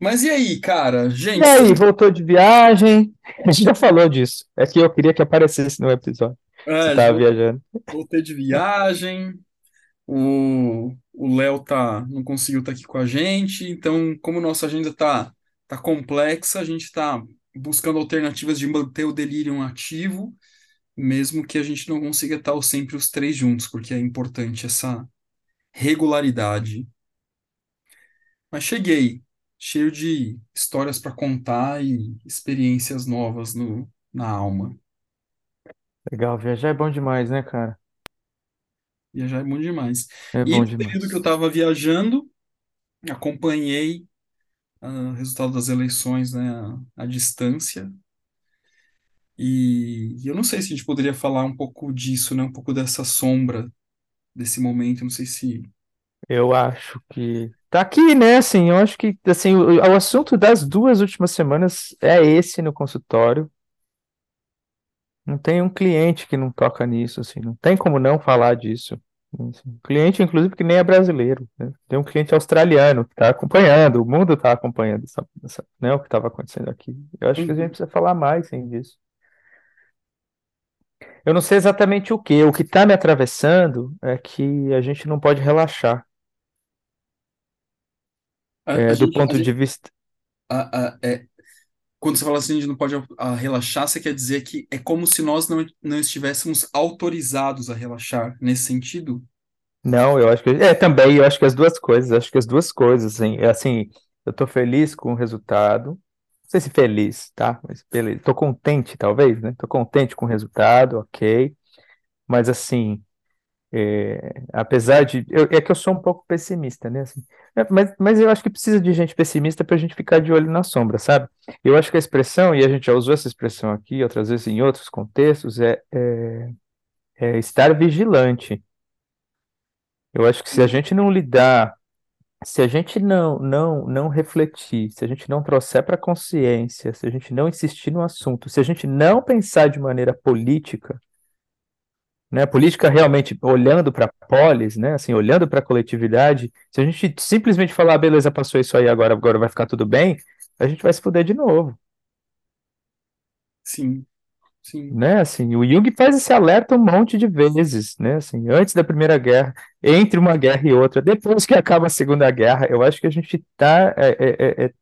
Mas e aí, cara? E Gente, aí, voltou de viagem? A gente já falou disso. É que eu queria que aparecesse no episódio. Você é, tava viajando. voltei de viagem. O o Léo tá, não conseguiu estar aqui com a gente. Então, como nossa agenda tá, tá complexa, a gente tá buscando alternativas de manter o Delirium ativo, mesmo que a gente não consiga estar sempre os três juntos, porque é importante essa regularidade. Mas cheguei, cheio de histórias para contar e experiências novas no, na alma. Legal, viajar é bom demais, né, cara? Viajar é bom demais. É E bom no período que eu demais. estava viajando, acompanhei ah, o resultado das eleições, né, à, à distância. E, e eu não sei se a gente poderia falar um pouco disso, né, um pouco dessa sombra desse momento. Não sei se. Eu acho que tá aqui, né? Assim, eu acho que assim, o, o assunto das duas últimas semanas é esse no consultório. Não tem um cliente que não toca nisso, assim, não tem como não falar disso. Assim, cliente, inclusive, que nem é brasileiro, né? Tem um cliente australiano que está acompanhando, o mundo está acompanhando essa, essa- né, o que estava acontecendo aqui. Eu acho que a gente Uhum. precisa falar mais sim, disso. Eu não sei exatamente o que. O que está me atravessando é que a gente não pode relaxar. A, a É, do gente, a ponto de gente- vista. a- a- é, quando você fala assim, a gente não pode ah, relaxar, você quer dizer que é como se nós não, não estivéssemos autorizados a relaxar, nesse sentido? Não, eu acho que. É, também, eu acho que as duas coisas. Acho que as duas coisas, assim. É assim, eu tô feliz com o resultado. Não sei se feliz, tá? Mas beleza. Tô contente, talvez, né? Tô contente com o resultado, ok. Mas assim. É, apesar de. eu- é que eu sou um pouco pessimista, né? assim. É, mas, mas eu acho que precisa de gente pessimista para a gente ficar de olho na sombra, sabe? Eu acho que a expressão, e a gente já usou essa expressão aqui, outras vezes em outros contextos, é, é, é estar vigilante. Eu acho que se a gente não lidar, se a gente não, não, não refletir, se a gente não trouxer para consciência, se a gente não insistir no assunto, se a gente não pensar de maneira política, né? Política realmente olhando para a polis, né? Assim, olhando para a coletividade. Se a gente simplesmente falar, ah, beleza, passou isso aí, agora, agora vai ficar tudo bem, a gente vai se fuder de novo, Sim, sim. né? Assim, o Jung faz esse alerta um monte de vezes, né? Assim, antes da Primeira Guerra, entre uma guerra e outra, depois que acaba a Segunda Guerra, eu acho que a gente tá, é, é, é,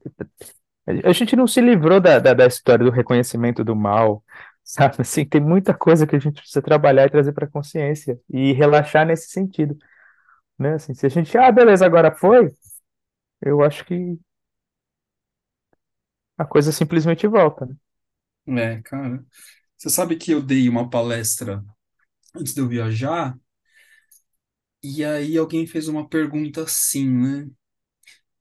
é, a gente não se livrou da, da, da história do reconhecimento do mal. Sabe, assim, tem muita coisa que a gente precisa trabalhar e trazer para consciência e relaxar nesse sentido. né? Assim, se a gente, ah, beleza, agora foi, eu acho que a coisa simplesmente volta, né? É, cara. Você sabe que eu dei uma palestra antes de eu viajar, e aí alguém fez uma pergunta assim, né?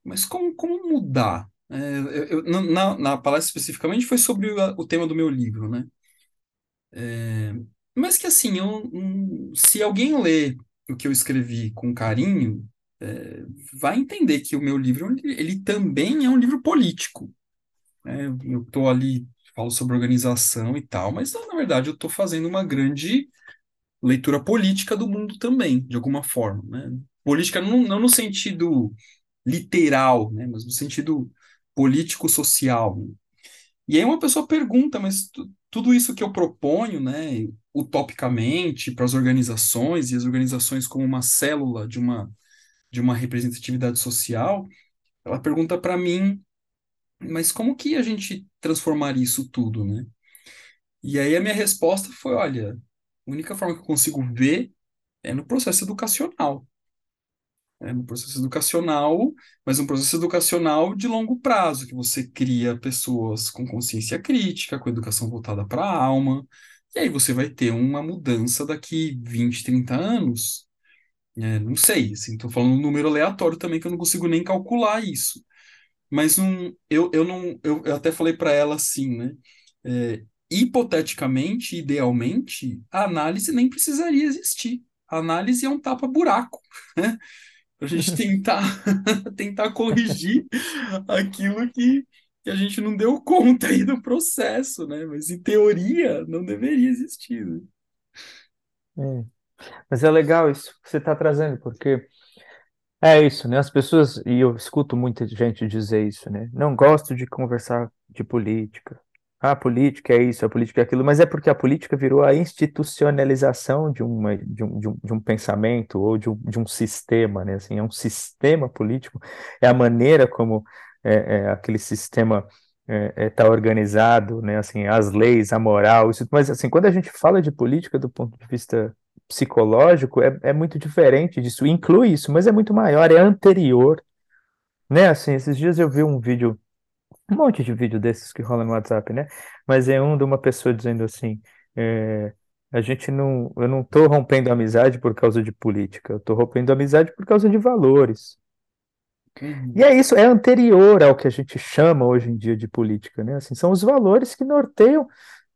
Mas como, como mudar? É, eu, eu- na, na palestra especificamente foi sobre o, o tema do meu livro, né? Mas que assim, eu, hum, se alguém lê o que eu escrevi com carinho, é, vai entender que o meu livro, ele também é um livro político, né? Eu estou ali, falo sobre organização e tal, mas na verdade eu estou fazendo uma grande leitura política do mundo também, de alguma forma, né? Política não, não no sentido literal, né? Mas no sentido político-social, né? E aí uma pessoa pergunta, mas tu- tudo isso que eu proponho, né, utopicamente para as organizações e as organizações como uma célula de uma de uma representatividade social, ela pergunta para mim, mas como que a gente transformaria isso tudo, né? E aí a minha resposta foi, olha, a única forma que eu consigo ver é no processo educacional. É no processo educacional, mas um processo educacional de longo prazo, que você cria pessoas com consciência crítica, com educação voltada para a alma, e aí você vai ter uma mudança daqui 20, 30 anos. É, não sei, assim, estou falando um número aleatório também, que eu não consigo nem calcular isso. Mas um, eu, eu não, eu, eu até falei para ela assim, né? É, hipoteticamente, idealmente, a análise nem precisaria existir. A análise é um tapa-buraco, né? Para a gente tentar, tentar corrigir aquilo que, que a gente não deu conta aí do processo, né? Mas em teoria não deveria existir, né? É. Mas é legal isso que você está trazendo, porque É isso, né? As pessoas, e eu escuto muita gente dizer isso, né? Não gosto de conversar de política. Ah, política é isso, a política é aquilo, mas é porque a política virou a institucionalização de, uma, de, um, de, um, de um pensamento ou de um, de um sistema, né? Assim, é um sistema político, é a maneira como é, é, aquele sistema está é, é, tá organizado, né? Assim, as leis, a moral, isso, mas assim, quando a gente fala de política do ponto de vista psicológico é, é muito diferente disso, inclui isso, mas é muito maior, é anterior, né? Assim, esses dias eu vi um vídeo, um monte de vídeo desses que rolam no WhatsApp, né? Mas é um de uma pessoa dizendo assim, é, a gente não, eu não tô rompendo amizade por causa de política, eu tô rompendo amizade por causa de valores. E Uhum, é isso, é anterior ao que a gente chama hoje em dia de política, né? Assim, são os valores que norteiam,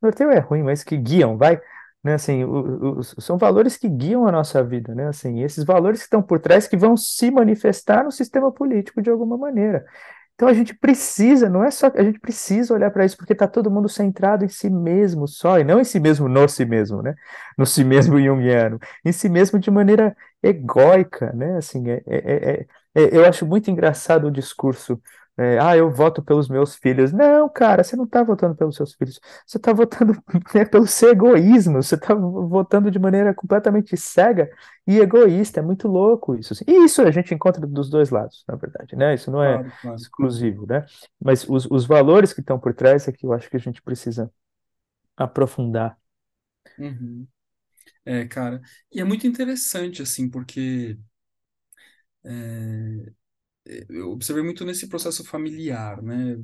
norteiam é ruim, mas que guiam, vai, né? Assim, o- o- são valores que guiam a nossa vida, né? Assim, esses valores que estão por trás que vão se manifestar no sistema político de alguma maneira. Então a gente precisa, não é só a gente precisa olhar para isso porque está todo mundo centrado em si mesmo só, e não em si mesmo no si mesmo, né? No si mesmo junguiano, em si mesmo de maneira egóica, né? Assim, é, é, é- é- eu acho muito engraçado o discurso. É, ah, eu voto pelos meus filhos. Não, cara, você não está votando pelos seus filhos. Você está votando né, pelo seu egoísmo. Você está votando de maneira completamente cega e egoísta. É muito louco isso. assim. E isso a gente encontra dos dois lados, na verdade, né? Isso não é claro, claro. exclusivo, né? Mas os, os valores que estão por trás é que eu acho que a gente precisa aprofundar. Uhum. É, cara, e é muito interessante, assim, porque é, eu observei muito nesse processo familiar, né?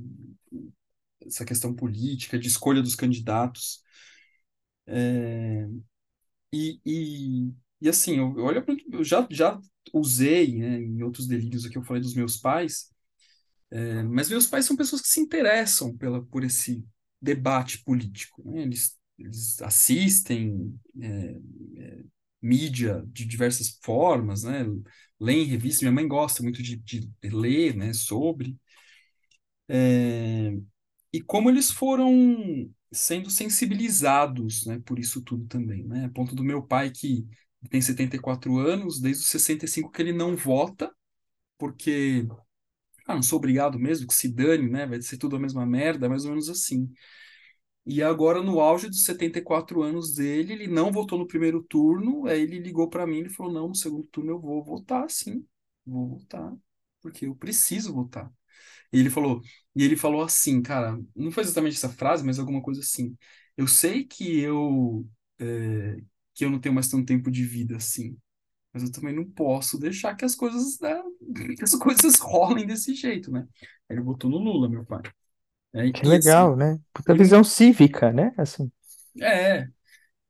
Essa questão política, de escolha dos candidatos. E, e, e assim, eu, eu olho, eu já, já usei, né, em outros delírios aqui, eu falei dos meus pais, é, mas meus pais são pessoas que se interessam pela, por esse debate político, né? Eles, eles assistem é, é, mídia de diversas formas, né? Leem revistas, minha mãe gosta muito de, de ler, né, sobre. e como eles foram sendo sensibilizados, né, por isso tudo também, né? A ponto do meu pai que tem 74 anos, desde os 65 que ele não vota, porque ah, não sou obrigado mesmo, que se dane, né? Vai ser tudo a mesma merda, mais ou menos assim. E agora, no auge dos 74 anos dele, ele não votou no primeiro turno, aí ele ligou para mim e falou: Não, no segundo turno eu vou votar, sim, vou votar, porque eu preciso votar. E ele falou, e ele falou assim, cara, não foi exatamente essa frase, mas alguma coisa assim. Eu sei que eu é, que eu não tenho mais tanto tempo de vida assim, mas eu também não posso deixar que as coisas, né, que as coisas rolem desse jeito, né? Ele botou no Lula, meu pai. É, Que e assim, legal, né? Puta visão cívica, né? Assim, é,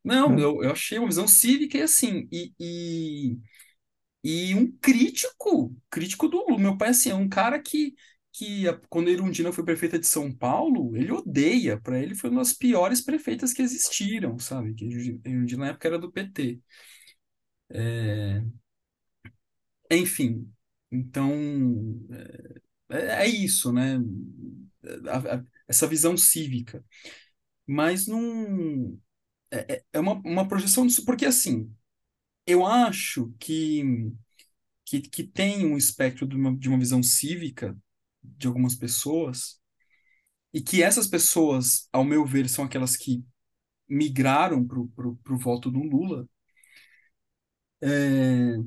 não, né? eu, eu achei uma visão cívica e assim, e, e E um crítico, crítico do Lula. Meu pai, assim, é um cara que, que a- quando a Erundina foi prefeita de São Paulo, ele odeia. Para ele foi uma das piores prefeitas que existiram, sabe? Que a Erundina na época era do PT. Enfim, então é, é isso, né? A- a- essa visão cívica. Mas não. É, é é uma, uma projeção disso, porque assim, eu acho que, que, que tem um espectro de uma, de uma visão cívica de algumas pessoas, e que essas pessoas, ao meu ver, são aquelas que migraram pro, pro voto do Lula, é,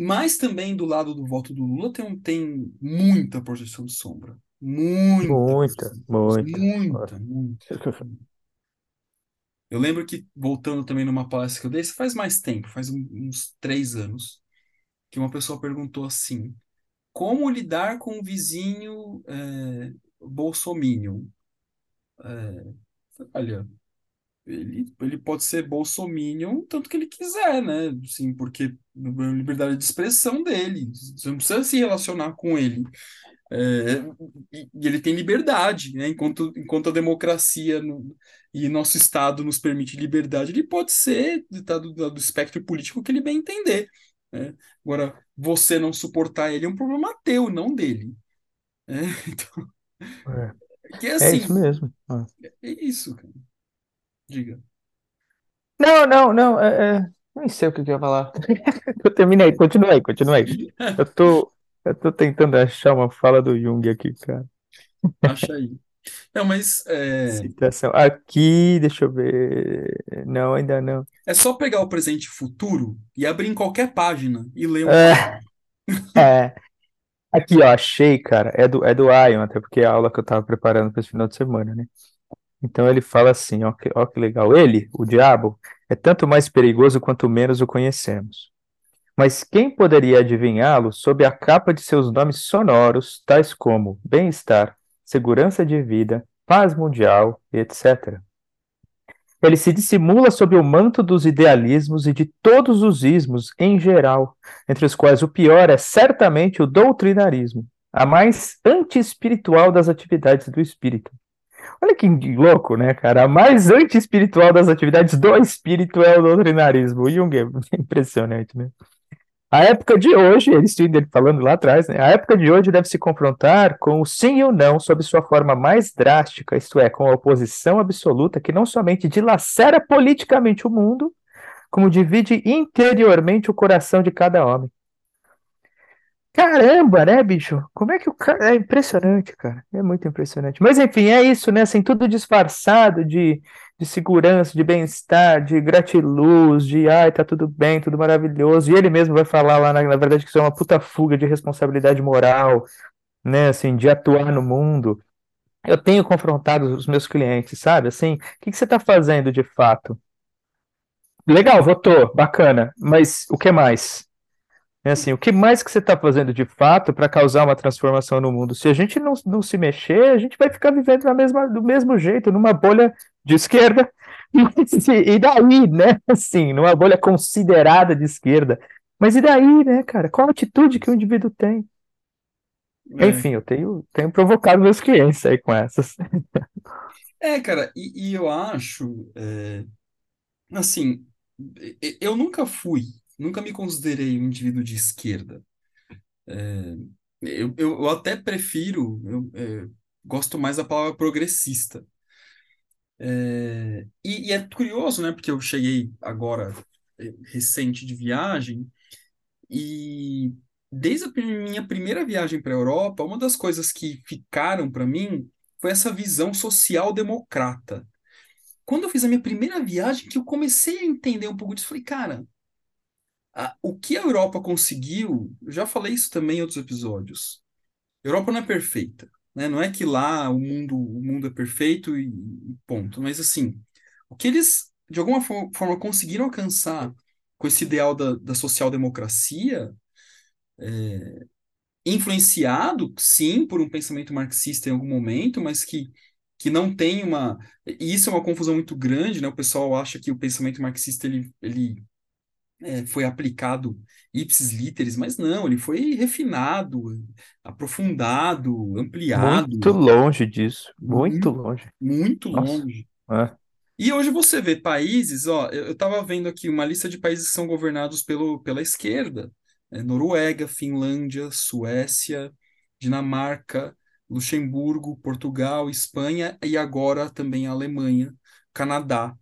mas também do lado do voto do Lula tem, tem muita projeção de sombra. Muita Muita, muita. Muita, muita. Eu lembro que, voltando também numa palestra que eu dei, isso faz mais tempo, faz um- uns três anos, que uma pessoa perguntou assim, como lidar com um vizinho é, bolsominion? Olha, Ele, ele pode ser bolsominion tanto que ele quiser, né? Sim, porque é a liberdade de expressão dele. Você não precisa se relacionar com ele. É, e, e ele tem liberdade, né? Enquanto, enquanto a democracia no- e nosso Estado nos permite liberdade, ele pode ser tá, do, do espectro político que ele bem entender. né? Agora, você não suportar ele é um problema teu, não dele. né? Então, que é É, é isso assim, mesmo. é isso, cara. Diga. Não, não, não. É, é, Nem sei o que que eu ia falar. Eu terminei, continuei, continuei. Eu tô, eu tô tentando achar uma fala do Jung aqui, cara. Acha aí. Não, mas é, Citação. Aqui, deixa eu ver. Não, ainda não. é só pegar o presente e futuro e abrir em qualquer página e ler um É, é. Aqui, ó, achei, cara. É do, é do Ion, até porque é a aula que eu tava preparando para esse final de semana, né? Então ele fala assim, ó que, ó que legal. Ele, o diabo, é tanto mais perigoso quanto menos o conhecemos. Mas quem poderia adivinhá-lo sob a capa de seus nomes sonoros, tais como bem-estar, segurança de vida, paz mundial, etc. Ele se dissimula sob o manto dos idealismos e de todos os ismos em geral, entre os quais o pior é certamente o doutrinarismo, a mais anti-espiritual das atividades do espírito. Olha que louco, né, cara? A mais anti-espiritual das atividades do espírito é o doutrinarismo. Jung é impressionante, né? A época de hoje, ele falando lá atrás, né? A época de hoje deve se confrontar com o sim e o não sob sua forma mais drástica, isto é, com a oposição absoluta que não somente dilacera politicamente o mundo, como divide interiormente o coração de cada homem. Caramba, né, bicho? Como é que o cara. É impressionante, cara. É muito impressionante. Mas enfim, é isso, né? Assim, tudo disfarçado de, de segurança, de bem-estar, de gratiluz, de ai, tá tudo bem, tudo maravilhoso. E ele mesmo vai falar lá, na, na verdade, que isso é uma puta fuga de responsabilidade moral, né? Assim, de atuar no mundo. Eu tenho confrontado os meus clientes, sabe? Assim, o que que você tá fazendo de fato? Legal, votou, bacana. Mas o que mais? É assim, o que mais que você está fazendo de fato para causar uma transformação no mundo? Se a gente não, não se mexer, a gente vai ficar vivendo na mesma, do mesmo jeito, numa bolha de esquerda. E daí, né? Assim, numa bolha considerada de esquerda. Mas e daí, né, cara? Qual a atitude que o indivíduo tem? É, Enfim, eu tenho, tenho provocado meus clientes aí com essas. É, cara, e, e eu acho, é, assim, eu nunca fui, nunca me considerei um indivíduo de esquerda. É, eu, eu, até prefiro, eu, é, gosto mais da palavra progressista. É, e, e é curioso, né? Porque eu cheguei agora, é, recente de viagem, e desde a minha primeira viagem para a Europa, uma das coisas que ficaram para mim foi essa visão social-democrata. Quando eu fiz a minha primeira viagem, que eu comecei a entender um pouco disso, falei, cara, a- o que a Europa conseguiu, eu já falei isso também em outros episódios. A Europa não é perfeita, né? Não é que lá o mundo, o mundo é perfeito e, e ponto. Mas assim, o que eles de alguma fo- forma conseguiram alcançar com esse ideal da, da social-democracia, influenciado, sim, por um pensamento marxista em algum momento, mas que, que não tem uma. E isso é uma confusão muito grande, né? O pessoal acha que o pensamento marxista ele, ele é, foi aplicado ipsis literis, mas não, ele foi refinado, aprofundado, Muito ampliado, longe disso, muito muito, longe. muito Nossa. longe. É. E hoje você vê países, ó, eu estava vendo aqui uma lista de países que são governados pelo, pela esquerda, né? Noruega, Finlândia, Suécia, Dinamarca, Luxemburgo, Portugal, Espanha e agora também a Alemanha, Canadá.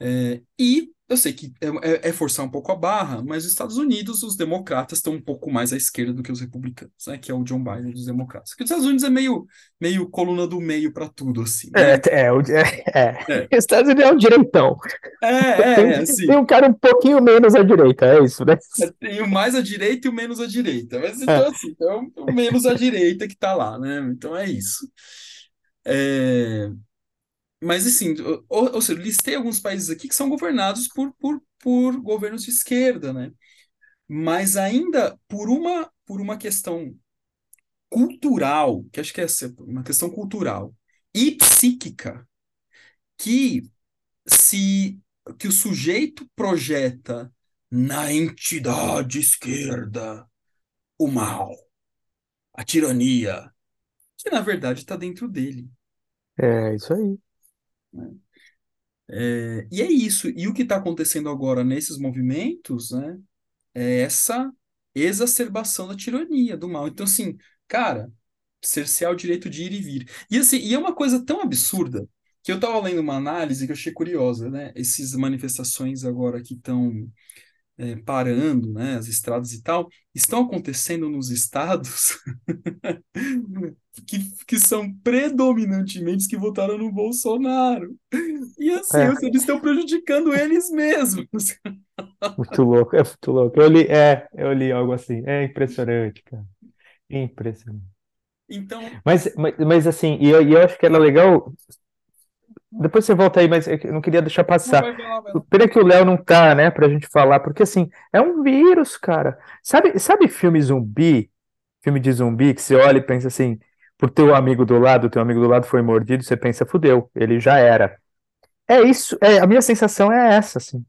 É, e eu sei que é, é- é forçar um pouco a barra, mas os Estados Unidos, os democratas estão um pouco mais à esquerda do que os republicanos, né? Que é o John Biden dos democratas. Porque os Estados Unidos é meio, meio coluna do meio para tudo, assim, né? É, é, o- é, é. É, Os Estados Unidos é um direitão. é, Tem, é, é, tem assim. um cara um pouquinho menos à direita, é isso, né? Tem o mais à direita e o menos à direita. Mas É, então, assim, então, o menos à direita que tá lá, né? Então é isso. É, mas assim, ou, ou seja, listei alguns países aqui que são governados por, por, por governos de esquerda, né? Mas ainda por uma, por uma questão cultural, que acho que é uma questão cultural e psíquica, que se que o sujeito projeta na entidade esquerda o mal, a tirania, que na verdade está dentro dele. é isso aí. Né? É, e é isso. E o que está acontecendo agora nesses movimentos, né, é essa exacerbação da tirania, do mal. Então, assim, cara, cercear o direito de ir e vir. E, assim, e é uma coisa tão absurda que eu estava lendo uma análise que eu achei curiosa, né? Essas manifestações agora que estão é, parando, né, as estradas e tal, estão acontecendo nos estados que, que são predominantemente que votaram no Bolsonaro. E assim, É, eles estão prejudicando eles mesmos. muito louco, é muito louco. Eu li, é, eu li algo assim. É impressionante, cara. Impressionante. Então, Mas, mas, mas assim, e eu, e eu acho que era legal. Depois você volta aí, mas é eu não queria deixar passar. Pena que o Léo não tá, né, pra gente falar, porque assim, é um vírus, cara. Sabe, sabe filme zumbi? Filme de zumbi que você olha e pensa assim, por teu amigo do lado, teu amigo do lado foi mordido, você pensa, fudeu, ele já era. É isso, é, a minha sensação é essa, assim,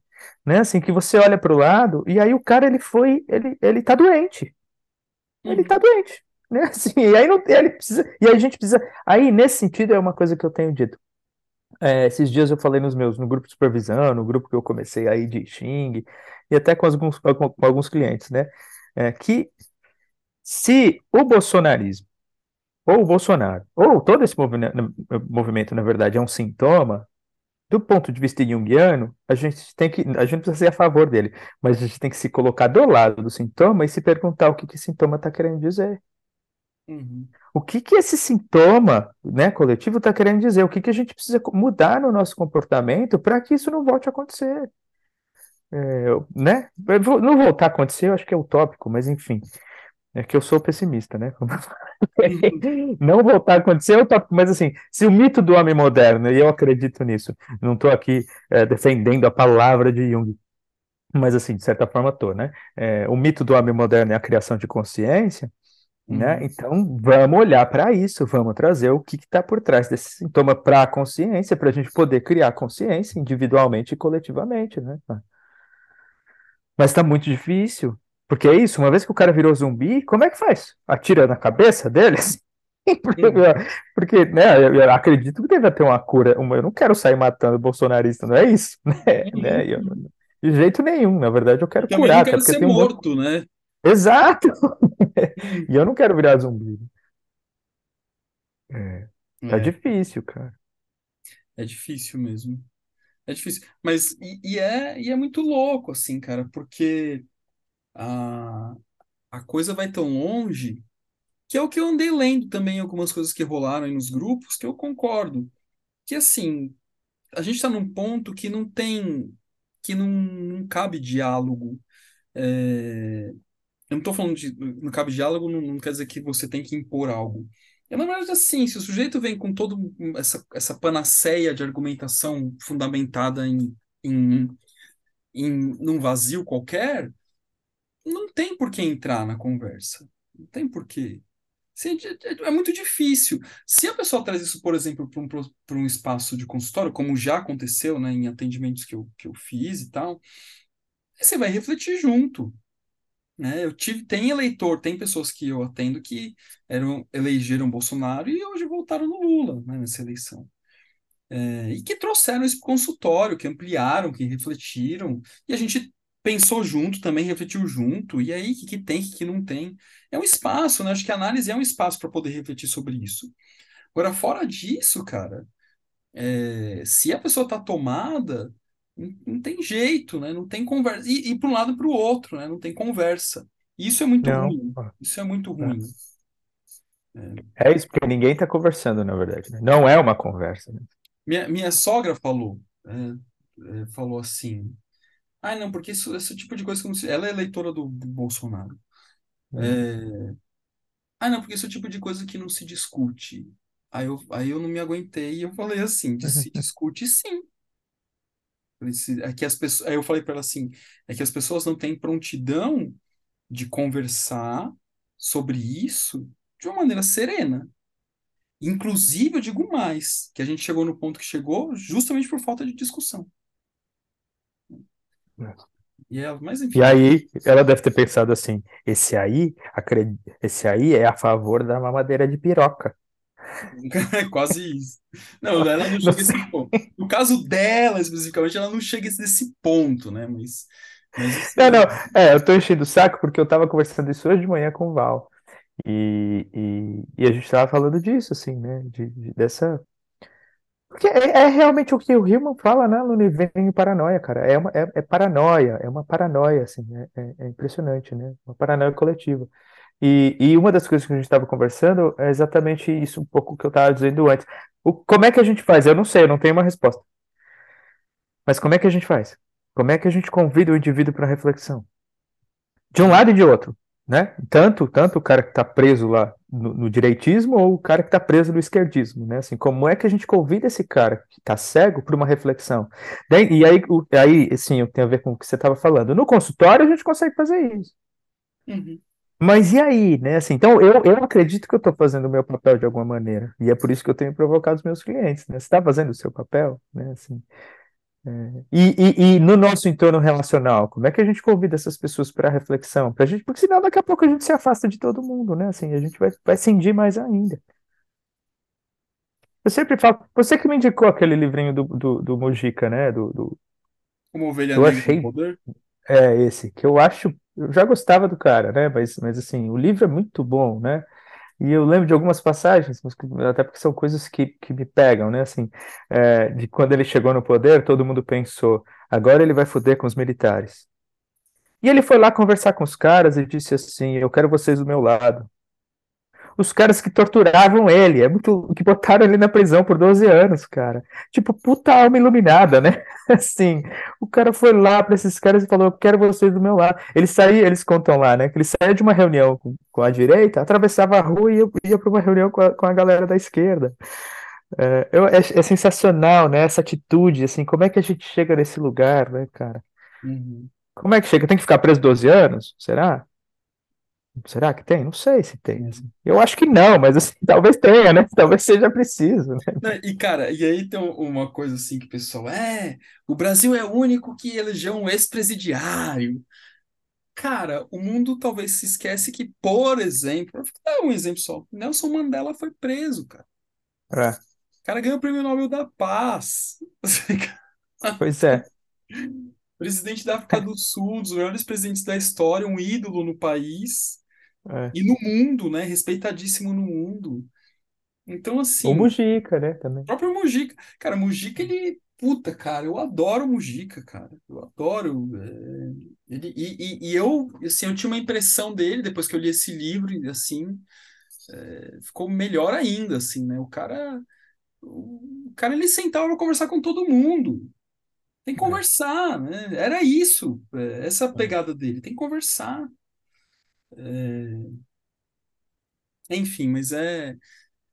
né? Assim, que você olha pro lado e aí o cara, ele foi, ele, ele tá doente. Ele tá Uhum, doente, né? Assim, e aí não, ele precisa, e aí a gente precisa, aí nesse sentido é uma coisa que eu tenho dito. É, esses dias eu falei nos meus, no grupo de supervisão, no grupo que eu comecei aí de Xing, e até com alguns, com alguns clientes, né? É, que se o bolsonarismo, ou o Bolsonaro, ou todo esse movimento, na verdade, é um sintoma, do ponto de vista junguiano, a gente tem que, a gente precisa ser a favor dele, mas a gente tem que se colocar do lado do sintoma e se perguntar o que que esse sintoma está querendo dizer. Uhum, O que que esse sintoma, né, coletivo está querendo dizer? O que que a gente precisa mudar no nosso comportamento para que isso não volte a acontecer? É, né? Não voltar a acontecer, eu acho que é utópico, mas enfim, é que eu sou pessimista, né? uhum, Não voltar a acontecer é utópico, mas assim, se o mito do homem moderno, e eu acredito nisso, não estou aqui é, defendendo a palavra de Jung, mas assim, de certa forma estou, né? É, o mito do homem moderno é a criação de consciência, né? uhum, Então, vamos olhar para isso, vamos trazer o que está por trás desse sintoma para a consciência, para a gente poder criar consciência individualmente e coletivamente, né? Mas está muito difícil, porque é isso, uma vez que o cara virou zumbi, como é que faz? Atira na cabeça deles? Porque, uhum. porque, né, eu eu acredito que deve ter uma cura. uma- Eu não quero sair matando bolsonarista, não é isso? Né? Né? Eu- Uhum. de jeito nenhum, na verdade, eu quero não curar, até quero ser tem um morto, né? Exato! E eu não quero virar zumbi. É, tá É, difícil, cara. é difícil mesmo. É difícil. Mas, e, e é, e é muito louco, assim, cara, porque a, a coisa vai tão longe que é o que eu andei lendo também, algumas coisas que rolaram aí nos grupos, que eu concordo. Que, assim, a gente está num ponto que não tem, que não, não cabe diálogo. É, eu não estou falando de, não cabe diálogo, não, não quer dizer que você tem que impor algo. É, na verdade, assim, se o sujeito vem com toda essa, essa panaceia de argumentação fundamentada em, em, em num vazio qualquer, não tem por que entrar na conversa. Não tem por quê. Se- É é muito difícil. Se a pessoa traz isso, por exemplo, para um, um espaço de consultório, como já aconteceu, né, em atendimentos que eu, que eu fiz e tal, você vai refletir junto, né? Eu tive, tem eleitor, tem pessoas que eu atendo que eram, elegeram Bolsonaro e hoje votaram no Lula, né, nessa eleição. É, e que trouxeram isso para consultório, que ampliaram, que refletiram, e a gente pensou junto também, refletiu junto, e aí, o que, que tem, o que, que não tem. É um espaço, né? Acho que a análise é um espaço para poder refletir sobre isso. Agora, fora disso, cara, é, se a pessoa está tomada, não, tem jeito, né? Não tem conversa. E, e para um lado para o outro, né? Não tem conversa. Isso é muito Não. ruim. Isso é muito ruim. É, É isso, porque ninguém tá conversando, na verdade, né? Não é uma conversa, né? minha, minha sogra falou, é, é, falou assim. Ah, não, porque isso, esse tipo de coisa que não se... Ela é eleitora do, do Bolsonaro. É, Ah, não, porque esse é o tipo de coisa que não se discute. Aí eu, aí eu não me aguentei e eu falei assim, se discute sim. Falei, "Se- É que as pessoas... Aí eu falei para ela assim, é que as pessoas não têm prontidão de conversar sobre isso de uma maneira serena. Inclusive, eu digo mais, que a gente chegou no ponto que chegou justamente por falta de discussão. E ela, mas E enfim, aí, ela deve ter pensado assim: esse aí, esse aí é a favor da mamadeira de piroca. É quase isso. Não, ela não chega a esse sei. ponto. No caso dela, especificamente, ela não chega a esse ponto, né? Mas, mas isso Não, não, é. é, eu tô enchendo o saco porque eu tava conversando isso hoje de manhã com o Val. E, e, e a gente tava falando disso, assim, né? De, de- dessa. Porque é, é realmente o que o Hillman fala, né, no Living Paranoia, cara. É, uma, é, é paranoia, é uma paranoia, assim, é, é, é impressionante, né? Uma paranoia coletiva. E, e uma das coisas que a gente estava conversando é exatamente isso, um pouco que eu estava dizendo antes. O, como é que a gente faz? Eu não sei, eu não tenho uma resposta. Mas como é que a gente faz? Como é que a gente convida o indivíduo para reflexão? De um lado e de outro, né? Tanto, tanto o cara que está preso lá no, no, direitismo ou o cara que está preso no esquerdismo, né? Assim, como é que a gente convida esse cara que está cego para uma reflexão? E aí, o, aí, sim, tem a ver com o que você estava falando. No consultório a gente consegue fazer isso. Uhum. Mas e aí, né? Assim, então eu, eu acredito que eu estou fazendo o meu papel de alguma maneira. E é por isso que eu tenho provocado os meus clientes, né? Você está fazendo o seu papel, né? Assim, é, e, e, e, no nosso entorno relacional, como é que a gente convida essas pessoas para reflexão? Pra gente, porque senão daqui a pouco a gente se afasta de todo mundo, né? Assim, a gente vai, vai cindir mais ainda. Eu sempre falo, você que me indicou aquele livrinho do, do, do Mujica, né? Do, do, Como Ovelha eu achei, Poder? é esse, que eu acho, eu já gostava do cara, né? Mas, mas assim, o livro é muito bom, né? E eu lembro de algumas passagens, até porque são coisas que, que me pegam, né? Assim, é, de quando ele chegou no poder, todo mundo pensou, agora ele vai foder com os militares. E ele foi lá conversar com os caras e disse assim: Eu quero vocês do meu lado os caras que torturavam ele, é muito que botaram ele na prisão por 12 anos, cara. Tipo, puta alma iluminada, né? Assim, o cara foi lá para esses caras e falou: "Eu quero vocês do meu lado". Ele saía, eles contam lá, né, que ele saía de uma reunião com, com a direita, atravessava a rua e ia, ia para uma reunião com a, com a galera da esquerda. É, eu, é, é, sensacional, né? Essa atitude, assim, como é que a gente chega nesse lugar, né, cara? Uhum. Como é que chega? Tem que ficar preso 12 anos? Será? Será que tem? Não sei se tem. Assim. Eu acho que não, mas assim, talvez tenha, né? Talvez seja preciso, né? E cara, e aí tem uma coisa assim que o pessoal, é, o Brasil é o único que elegeu um ex-presidiário. Cara, o mundo talvez se esquece que, por exemplo, vou dar um exemplo só, Nelson Mandela foi preso, cara. É. O cara ganhou o Prêmio Nobel da Paz. Pois é. Presidente da África do Sul, um dos melhores presidentes da história, um ídolo no país. É. E no mundo, né? Respeitadíssimo no mundo. Então, assim. O Mujica, né? Também. O próprio Mujica. Cara, Mujica, ele. Puta, cara, eu adoro Mujica, cara. Eu adoro. É, ele, e, e, e, eu, assim, eu tinha uma impressão dele depois que eu li esse livro, assim. É, ficou melhor ainda, assim, né? O cara. O cara, ele sentava para conversar com todo mundo. Tem que É. conversar, né? Era isso, é, essa pegada dele. Tem que conversar. É, Enfim, mas é.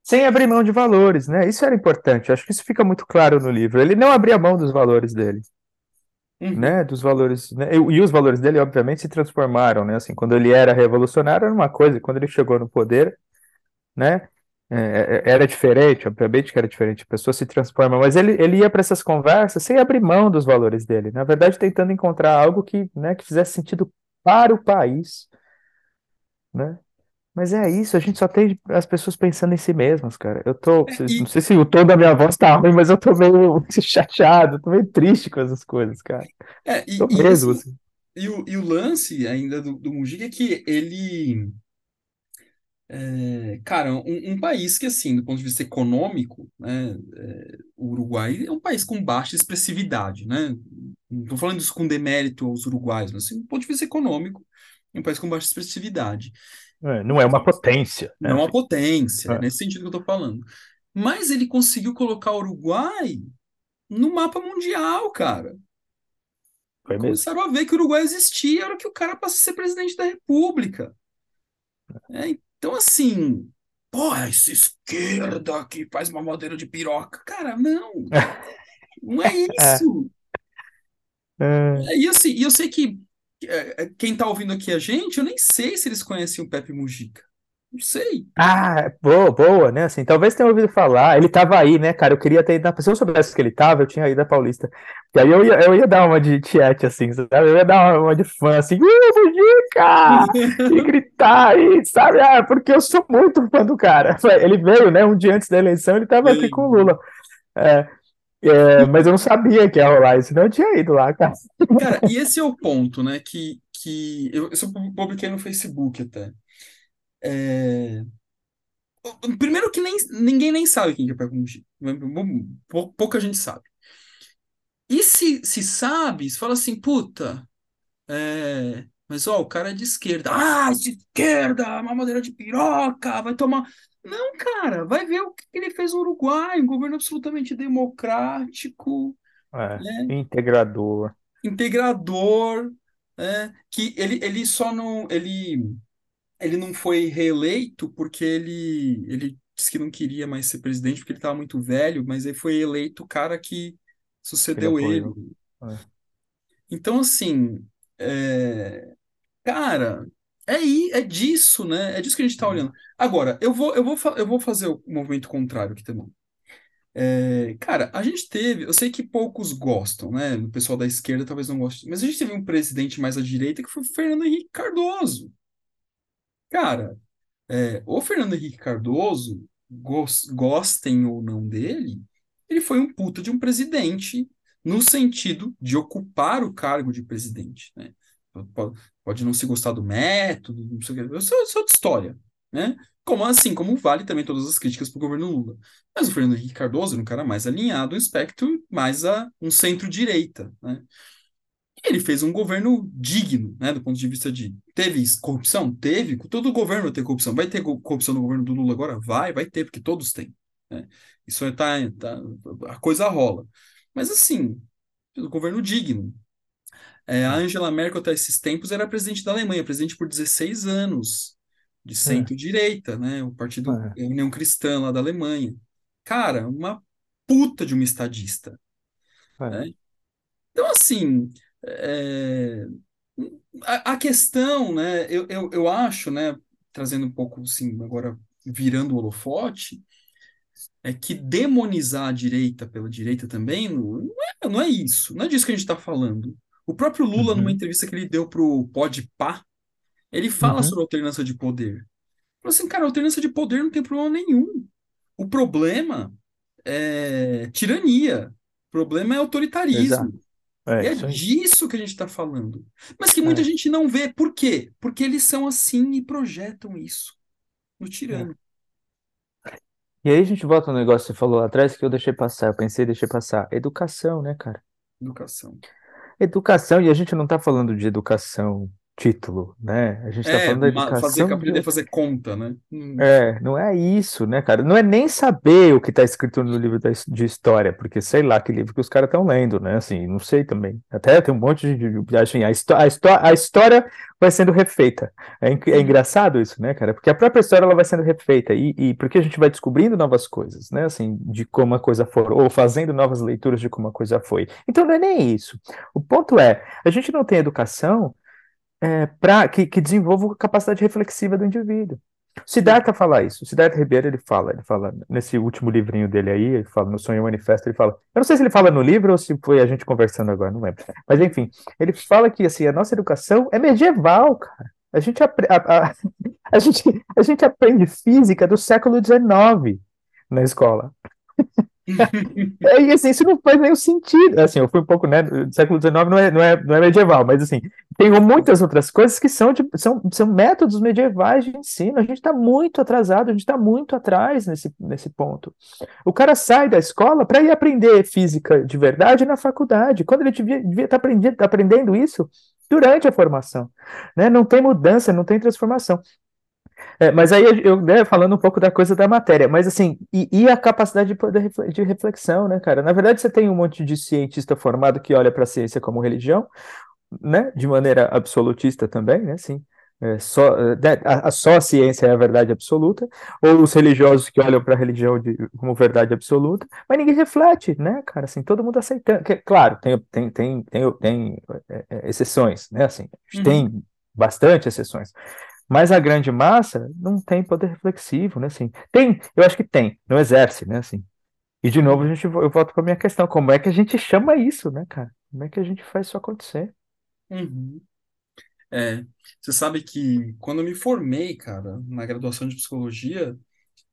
Sem abrir mão de valores, né? Isso era importante. Acho que isso fica muito claro no livro. Ele não abria mão dos valores dele, Uhum. né? Dos valores, né? E, os valores dele, obviamente, se transformaram, né? Assim, quando ele era revolucionário era uma coisa, quando ele chegou no poder, né? É, é, era diferente, obviamente que era diferente. A pessoa se transforma, mas ele, ele ia para essas conversas sem abrir mão dos valores dele. Na verdade, tentando encontrar algo que, né, que fizesse sentido para o país, né? Mas é isso, a gente só tem as pessoas pensando em si mesmas, cara. Eu tô, É, não e, sei se o tom da minha voz tá ruim, mas eu tô meio chateado, tô meio triste com essas coisas, cara. é, e, Tô e, mesmo, assim, assim. e, o, e o lance ainda do, do Mujica é que ele. é, cara, um, um país que, assim, do ponto de vista econômico, né, é, o Uruguai é um país com baixa expressividade, né? Não estou falando isso com demérito aos uruguaios, mas, assim, do ponto de vista econômico, um país com baixa expressividade. É, não é uma potência, Não é né? uma potência, é É, nesse sentido que eu estou falando. Mas ele conseguiu colocar o Uruguai no mapa mundial, cara. foi mesmo. Começaram a ver que o Uruguai existia, era que o cara passa a ser presidente da República. É, então, assim, porra, essa esquerda que faz uma madeira de piroca. Cara, não, não é É, isso. é. É, E assim, eu sei que quem tá ouvindo aqui a gente, eu nem sei se eles conhecem o Pepe Mujica. Não sei. Ah, boa, boa, né? Assim, talvez tenha ouvido falar. Ele tava aí, né, cara? Eu queria ter ido. Se eu soubesse que ele tava, eu tinha ido na Paulista. E aí eu ia, eu ia dar uma de tiete, assim, sabe? Eu ia dar uma, uma de fã, assim, Mujica! E gritar aí, sabe? Ah, porque eu sou muito fã do cara. Ele veio, né? Um dia antes da eleição, ele tava aqui com o. Lula. É, é, mas eu não sabia que ia rolar isso, senão eu tinha ido lá, cara. Cara, e esse é o ponto, né? Que, que eu, eu publiquei no Facebook até. É, Primeiro que nem, ninguém nem sabe quem que é Pé Congi. Pouca gente sabe. E se, se sabe, se fala assim, puta, é, mas ó, o cara é de esquerda. Ah, de esquerda, mamadeira de piroca, vai tomar. Não, cara, vai ver o que ele fez no Uruguai, um governo absolutamente democrático, É, né? integrador. Integrador, né? Que ele, ele só não. Ele, ele não foi reeleito porque ele, ele disse que não queria mais ser presidente porque ele estava muito velho, mas ele foi eleito o cara que que ele sucedeu ele. apoiou. É. Então, assim, é, cara, é, é disso, né? É disso que a gente está olhando. Agora, eu vou, eu vou, eu vou fazer o movimento contrário aqui também. É, cara, a gente teve, eu sei que poucos gostam, né? O pessoal da esquerda talvez não goste, mas a gente teve um presidente mais à direita que foi o Fernando Henrique Cardoso. Cara, é, o Fernando Henrique Cardoso, gos- gostem ou não dele, ele foi um puta de um presidente no sentido de ocupar o cargo de presidente, né? Pode, não se gostar do método, não sei o que, isso é outra história, né? Como assim, como vale também todas as críticas para o governo Lula. Mas o Fernando Henrique Cardoso era um cara mais alinhado, um espectro mais a um centro-direita, né? Ele fez um governo digno, né, do ponto de vista de teve corrupção? Teve. Todo governo vai ter corrupção. Vai ter co- corrupção no governo do Lula agora? Vai, vai ter, porque todos têm. né? Isso é, tá, tá- a coisa rola. Mas assim, um governo digno. É, a Angela Merkel até esses tempos era presidente da Alemanha, presidente por 16 anos, de É, centro-direita, né, o partido é, União Cristã lá da Alemanha. Cara, uma puta de uma estadista. é. né? Então, assim, é, a, a questão, né, eu, eu, eu acho, né, trazendo um pouco, assim, agora virando o holofote, é que demonizar a direita pela direita também não não é, não é isso, não é disso que a gente está falando. O próprio Lula, numa Uhum, entrevista que ele deu pro Podpah, ele fala uhum, sobre alternância de poder. Ele falou assim, cara, alternância de poder não tem problema nenhum. O problema é tirania. O problema é autoritarismo. É é disso que a gente está falando. Mas que muita É, gente não vê. Por quê? Porque eles são assim e projetam isso no é. tirano. E aí a gente volta no negócio que você falou lá atrás que eu deixei passar, eu pensei, deixei passar. Educação, né, cara? Educação. Educação, e a gente não está falando de educação título, né? A gente está É, falando da fazer, educação de aprender a fazer conta, né? Hum, É, não é isso, né, cara? Não é nem saber o que está escrito no livro de história, porque sei lá que livro que os caras estão lendo, né? Assim, não sei também. Até tem um monte de, assim, a, histó a, histó a história vai sendo refeita. É, é engraçado isso, né, cara? Porque a própria história ela vai sendo refeita e, e porque a gente vai descobrindo novas coisas, né? Assim, de como a coisa foi, ou fazendo novas leituras de como a coisa foi. Então não é nem isso. O ponto é, a gente não tem educação é, pra, que, que desenvolva a capacidade reflexiva do indivíduo. O Siddhartha fala isso. O Siddhartha Ribeiro ele fala, ele fala nesse último livrinho dele aí, ele fala no Sonho Manifesto, ele fala. Eu não sei se ele fala no livro ou se foi a gente conversando agora, não lembro. Mas enfim, ele fala que assim a nossa educação é medieval, cara. A gente, a, a- a gente, a gente aprende física do século XIX na escola. E assim, isso não faz nenhum sentido. Assim, eu fui um pouco, né? século XIX não é, não é, não é medieval, mas assim, tem muitas outras coisas que são, de- são, são métodos medievais de ensino. A gente está muito atrasado, a gente está muito atrás nesse, nesse ponto. O cara sai da escola para ir aprender física de verdade na faculdade, quando ele devia, estar aprendendo, aprendendo isso durante a formação. Né? Não tem mudança, não tem transformação. É, mas aí eu, né, falando um pouco da coisa da matéria, mas assim, e, e a capacidade de, poder de reflexão, né, cara? Na verdade, você tem um monte de cientista formado que olha para a ciência como religião, né, de maneira absolutista também, né, assim, é, só, é, né, a, só a ciência é a verdade absoluta, ou os religiosos que olham para a religião de- como verdade absoluta, mas ninguém reflete, né, cara, assim, todo mundo aceitando, que, claro, tem, tem, tem, tem, tem é, é, exceções, né, assim, uhum, tem bastante exceções, mas a grande massa não tem poder reflexivo, né? Assim, tem, eu acho que tem, não exerce, né? Assim. E de novo a gente, eu volto para minha questão, como é que a gente chama isso, né, cara? Como é que a gente faz isso acontecer? uhum. É, você sabe que quando eu me formei, cara, na graduação de psicologia,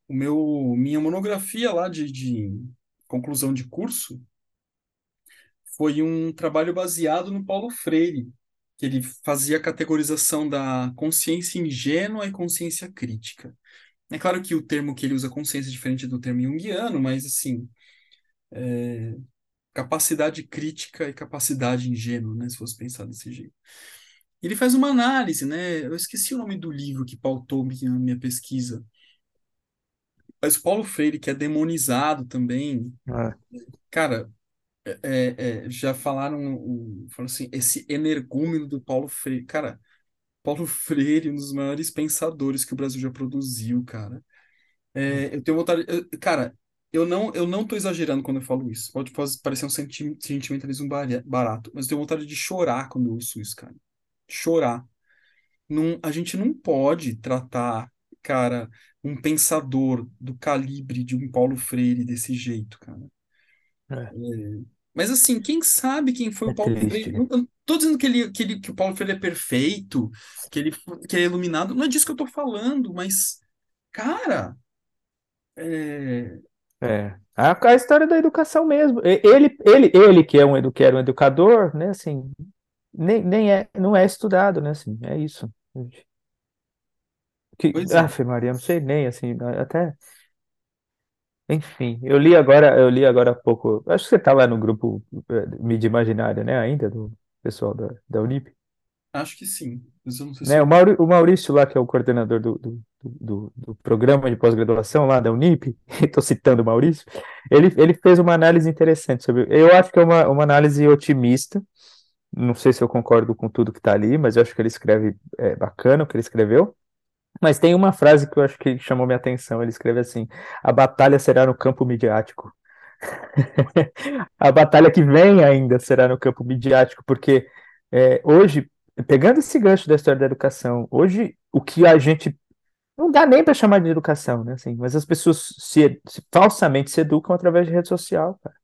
o meu, minha monografia lá de, de conclusão de curso foi um trabalho baseado no Paulo Freire, que ele fazia a categorização da consciência ingênua e consciência crítica. É claro que o termo que ele usa consciência é diferente do termo junguiano, mas assim, é, capacidade crítica e capacidade ingênua, né, se fosse pensar desse jeito. Ele faz uma análise, né? Eu esqueci o nome do livro que pautou minha, minha pesquisa. Mas o Paulo Freire, que é demonizado também, É, cara, é, é, é, já falaram, falaram assim, esse energúmeno do Paulo Freire. Cara, Paulo Freire, um dos maiores pensadores que o Brasil já produziu, cara. É, eu tenho vontade. eu- cara, eu não, eu não tô exagerando quando eu falo isso. Pode, pode parecer um senti- sentimentalismo bara- barato, mas eu tenho vontade de chorar quando eu ouço isso, cara. Chorar. Não, a gente não pode tratar, cara, um pensador do calibre de um Paulo Freire desse jeito, cara. é, Mas assim, quem sabe quem foi o é Paulo triste, Freire? né? Não, eu não tô dizendo que, ele, que, ele, que o Paulo Freire é perfeito, que ele, que é iluminado. Não é disso que eu tô falando, mas, cara, é, É. A, a história da educação mesmo. Ele, ele, ele que é um, edu, era um educador, né, assim, nem, nem é, não é estudado, né, assim, é isso. Que, pois é. Aff, Maria, não sei nem, assim, até, enfim, eu li agora, eu li agora há pouco, acho que você tá lá no grupo eh, Mídia Imaginária, né, ainda, do pessoal da, da Unip, Acho que sim. Mas eu não sei se né, eu... o Mauri- o Maurício lá, que é o coordenador do, do, do, do programa de pós-graduação lá da Unip, estou citando o Maurício, ele, ele fez uma análise interessante sobre, eu acho que é uma, uma análise otimista, não sei se eu concordo com tudo que está ali, mas eu acho que ele escreve é, bacana o que ele escreveu, Mas tem uma frase que eu acho que chamou minha atenção. Ele escreve assim: a batalha será no campo midiático. A batalha que vem ainda será no campo midiático, porque é, hoje, pegando esse gancho da história da educação, hoje o que a gente não dá nem para chamar de educação, né? Assim, mas as pessoas se, se- falsamente se educam através de rede social, cara,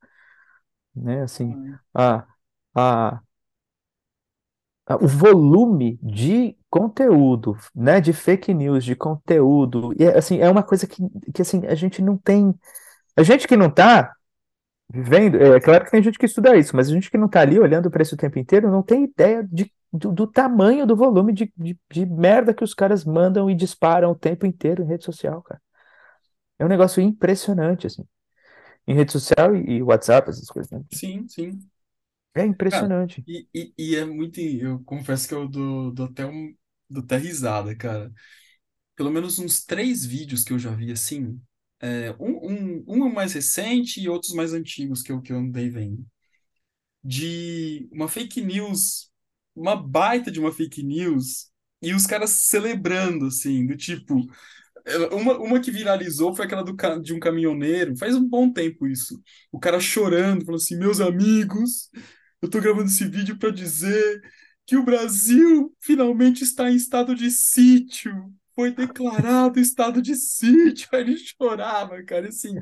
né? Assim, a, a, a- o volume de conteúdo, né, de fake news, de conteúdo, e é, assim, é uma coisa que, que assim, a gente não tem, a gente que não tá vivendo, é claro que tem gente que estuda isso, mas a gente que não tá ali olhando para isso o tempo inteiro não tem ideia de, do, do tamanho do volume de, de, de merda que os caras mandam e disparam o tempo inteiro em rede social, cara. É um negócio impressionante, assim. Em rede social e, e WhatsApp, essas coisas, né? Sim, sim. É Cara, impressionante. e, e, e é muito. Eu confesso que eu dou, dou até, um, dou até risada, cara. Pelo menos uns três vídeos que eu já vi assim. é, um, um, um é mais recente e outros mais antigos que eu, que eu andei vendo. De uma fake news, uma baita de uma fake news, e os caras celebrando, assim, do tipo. Uma, uma que viralizou foi aquela do, ca- de um caminhoneiro, faz um bom tempo isso. O cara chorando, falando assim: Meus amigos, eu tô gravando esse vídeo para dizer que o Brasil finalmente está em estado de sítio. Foi declarado estado de sítio. Aí ele chorava, cara, assim.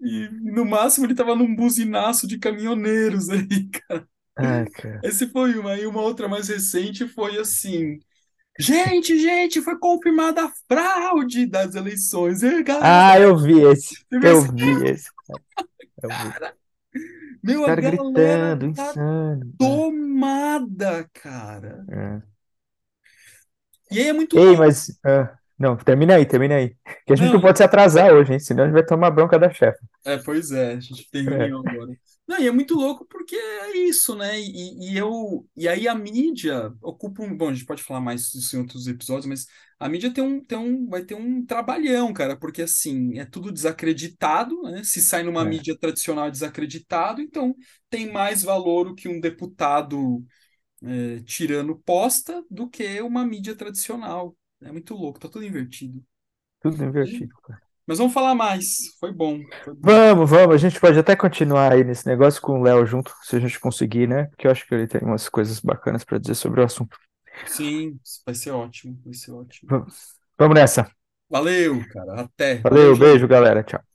E no máximo ele tava num buzinaço de caminhoneiros aí, cara. Ai, cara. Esse foi uma. E uma outra mais recente foi assim. Gente, gente, foi confirmada a fraude das eleições. E, Ah, eu vi esse. Eu vi esse. Eu vi. cara? Meu, a galera gritando, tá insano. tomada, cara. É, é. E aí é muito Ei, louco. mas. ah, não, termina aí, termina aí. Que a gente Não, não pode se atrasar hoje, hein? Senão a gente vai tomar bronca da chefe. É, pois é, a gente tem É, reunião agora. Não, e é muito louco porque é isso, né? E, e eu e aí a mídia ocupa um, bom, a gente pode falar mais disso em outros episódios, mas a mídia tem um, tem um, vai ter um trabalhão, cara, porque assim, é tudo desacreditado, né? Se sai numa é. mídia tradicional é desacreditado, então tem mais valor o que um deputado é, tirando posta do que uma mídia tradicional. É muito louco, tá tudo invertido. Tudo invertido, cara. Mas vamos falar mais. Foi bom, foi bom. Vamos, vamos. A gente pode até continuar aí nesse negócio com o Léo junto, se a gente conseguir, né? Porque eu acho que ele tem umas coisas bacanas para dizer sobre o assunto. Sim, vai ser ótimo, vai ser ótimo. Vamos vamos nessa. Valeu, cara. Até. Valeu, beijo, galera. Tchau.